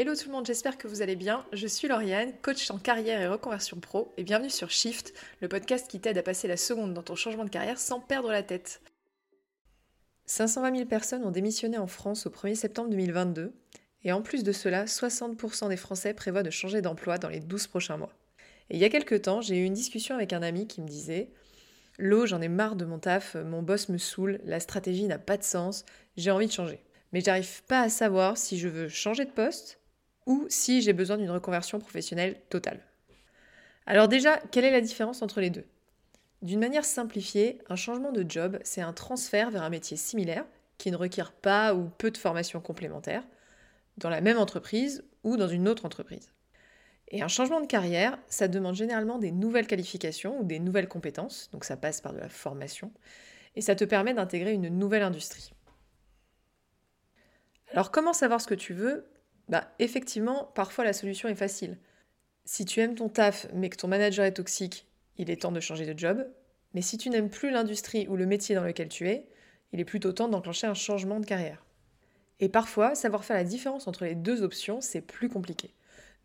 Hello tout le monde, j'espère que vous allez bien. Je suis Lauriane, coach en carrière et reconversion pro, et bienvenue sur Shift, le podcast qui t'aide à passer la seconde dans ton changement de carrière sans perdre la tête. 520 000 personnes ont démissionné en France au 1er septembre 2022, et en plus de cela, 60% des Français prévoient de changer d'emploi dans les 12 prochains mois. Et il y a quelques temps, j'ai eu une discussion avec un ami qui me disait L'eau, j'en ai marre de mon taf, mon boss me saoule, la stratégie n'a pas de sens, j'ai envie de changer mais j'arrive pas à savoir si je veux changer de poste ou si j'ai besoin d'une reconversion professionnelle totale. Alors déjà, quelle est la différence entre les deux? D'une manière simplifiée, un changement de job, c'est un transfert vers un métier similaire qui ne requiert pas ou peu de formation complémentaire dans la même entreprise ou dans une autre entreprise. Et un changement de carrière, ça demande généralement des nouvelles qualifications ou des nouvelles compétences, donc ça passe par de la formation, et ça te permet d'intégrer une nouvelle industrie. Alors comment savoir ce que tu veux? Bah effectivement, parfois la solution est facile. Si tu aimes ton taf mais que ton manager est toxique, il est temps de changer de job. Mais si tu n'aimes plus l'industrie ou le métier dans lequel tu es, il est plutôt temps d'enclencher un changement de carrière. Et parfois, savoir faire la différence entre les deux options, c'est plus compliqué.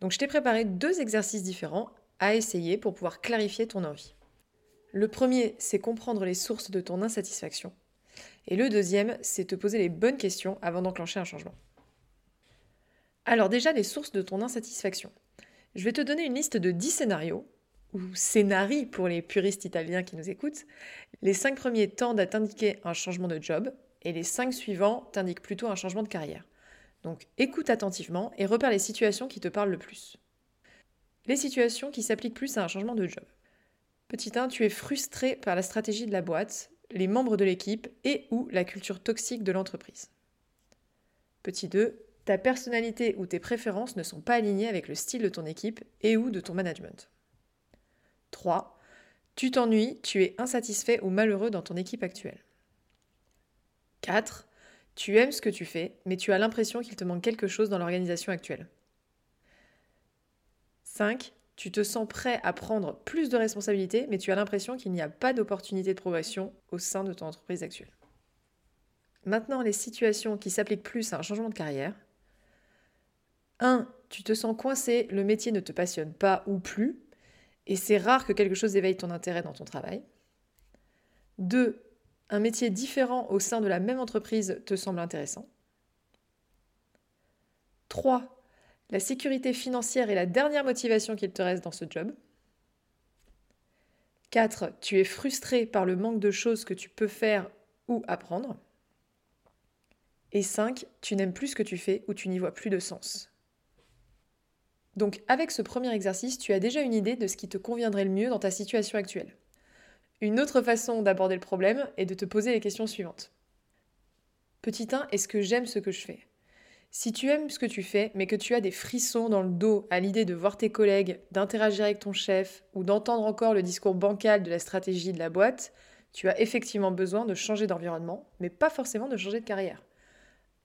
Donc je t'ai préparé deux exercices différents à essayer pour pouvoir clarifier ton envie. Le premier, c'est comprendre les sources de ton insatisfaction. Et le deuxième, c'est te poser les bonnes questions avant d'enclencher un changement. Alors déjà, les sources de ton insatisfaction. Je vais te donner une liste de 10 scénarios, ou scénarii pour les puristes italiens qui nous écoutent. Les 5 premiers tendent à t'indiquer un changement de job, et les 5 suivants t'indiquent plutôt un changement de carrière. Donc écoute attentivement et repère les situations qui te parlent le plus. Les situations qui s'appliquent plus à un changement de job. Petit 1, tu es frustré par la stratégie de la boîte les membres de l'équipe et ou la culture toxique de l'entreprise. Petit 2. Ta personnalité ou tes préférences ne sont pas alignées avec le style de ton équipe et ou de ton management. 3. Tu t'ennuies, tu es insatisfait ou malheureux dans ton équipe actuelle. 4. Tu aimes ce que tu fais, mais tu as l'impression qu'il te manque quelque chose dans l'organisation actuelle. 5. Tu te sens prêt à prendre plus de responsabilités, mais tu as l'impression qu'il n'y a pas d'opportunité de progression au sein de ton entreprise actuelle. Maintenant, les situations qui s'appliquent plus à un changement de carrière. 1. Tu te sens coincé, le métier ne te passionne pas ou plus, et c'est rare que quelque chose éveille ton intérêt dans ton travail. 2. Un métier différent au sein de la même entreprise te semble intéressant. 3. La sécurité financière est la dernière motivation qu'il te reste dans ce job. 4. Tu es frustré par le manque de choses que tu peux faire ou apprendre. Et 5. Tu n'aimes plus ce que tu fais ou tu n'y vois plus de sens. Donc avec ce premier exercice, tu as déjà une idée de ce qui te conviendrait le mieux dans ta situation actuelle. Une autre façon d'aborder le problème est de te poser les questions suivantes. Petit 1, est-ce que j'aime ce que je fais? Si tu aimes ce que tu fais, mais que tu as des frissons dans le dos à l'idée de voir tes collègues, d'interagir avec ton chef ou d'entendre encore le discours bancal de la stratégie de la boîte, tu as effectivement besoin de changer d'environnement, mais pas forcément de changer de carrière.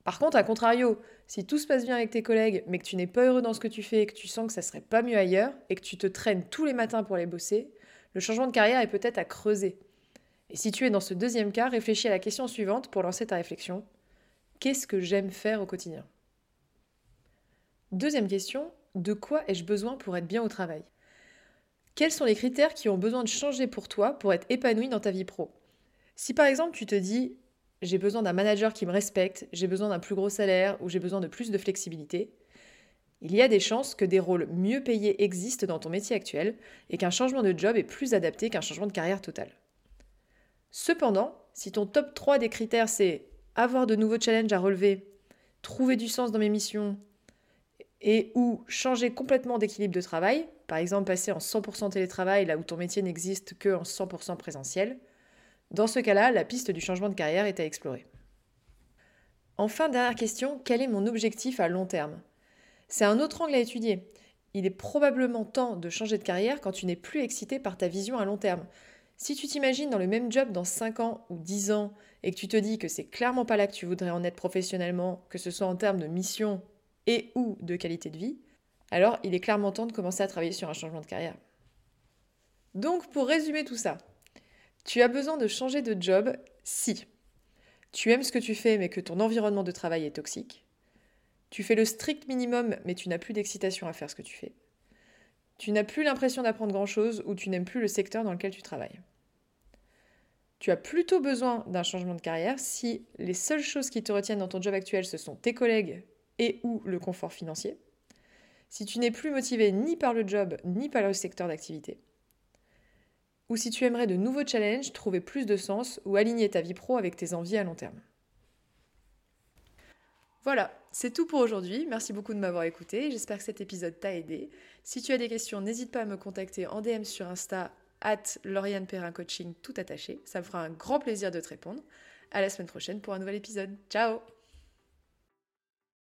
Par contre, à contrario, si tout se passe bien avec tes collègues, mais que tu n'es pas heureux dans ce que tu fais et que tu sens que ça serait pas mieux ailleurs et que tu te traînes tous les matins pour les bosser, le changement de carrière est peut-être à creuser. Et si tu es dans ce deuxième cas, réfléchis à la question suivante pour lancer ta réflexion. Qu'est-ce que j'aime faire au quotidien? Deuxième question, de quoi ai-je besoin pour être bien au travail? Quels sont les critères qui ont besoin de changer pour toi pour être épanoui dans ta vie pro? Si par exemple tu te dis j'ai besoin d'un manager qui me respecte, j'ai besoin d'un plus gros salaire ou j'ai besoin de plus de flexibilité, il y a des chances que des rôles mieux payés existent dans ton métier actuel et qu'un changement de job est plus adapté qu'un changement de carrière total. Cependant, si ton top 3 des critères c'est avoir de nouveaux challenges à relever, trouver du sens dans mes missions, et ou changer complètement d'équilibre de travail, par exemple passer en 100% télétravail là où ton métier n'existe que en 100% présentiel, dans ce cas-là, la piste du changement de carrière est à explorer. Enfin, dernière question, quel est mon objectif à long terme? C'est un autre angle à étudier. Il est probablement temps de changer de carrière quand tu n'es plus excité par ta vision à long terme. Si tu t'imagines dans le même job dans 5 ans ou 10 ans et que tu te dis que c'est clairement pas là que tu voudrais en être professionnellement, que ce soit en termes de mission et ou de qualité de vie, alors il est clairement temps de commencer à travailler sur un changement de carrière. Donc pour résumer tout ça, tu as besoin de changer de job si tu aimes ce que tu fais mais que ton environnement de travail est toxique, Tu fais le strict minimum, mais tu n'as plus d'excitation à faire ce que tu fais. Tu n'as plus l'impression d'apprendre grand-chose ou tu n'aimes plus le secteur dans lequel tu travailles. Tu as plutôt besoin d'un changement de carrière si les seules choses qui te retiennent dans ton job actuel, ce sont tes collègues et ou le confort financier. Si tu n'es plus motivé ni par le job ni par le secteur d'activité. Ou si tu aimerais de nouveaux challenges, trouver plus de sens ou aligner ta vie pro avec tes envies à long terme. Voilà, c'est tout pour aujourd'hui. Merci beaucoup de m'avoir écouté. J'espère que cet épisode t'a aidé. Si tu as des questions, n'hésite pas à me contacter en DM sur Insta at Lauriane Perrin Coaching tout attaché. Ça me fera un grand plaisir de te répondre. À la semaine prochaine pour un nouvel épisode. Ciao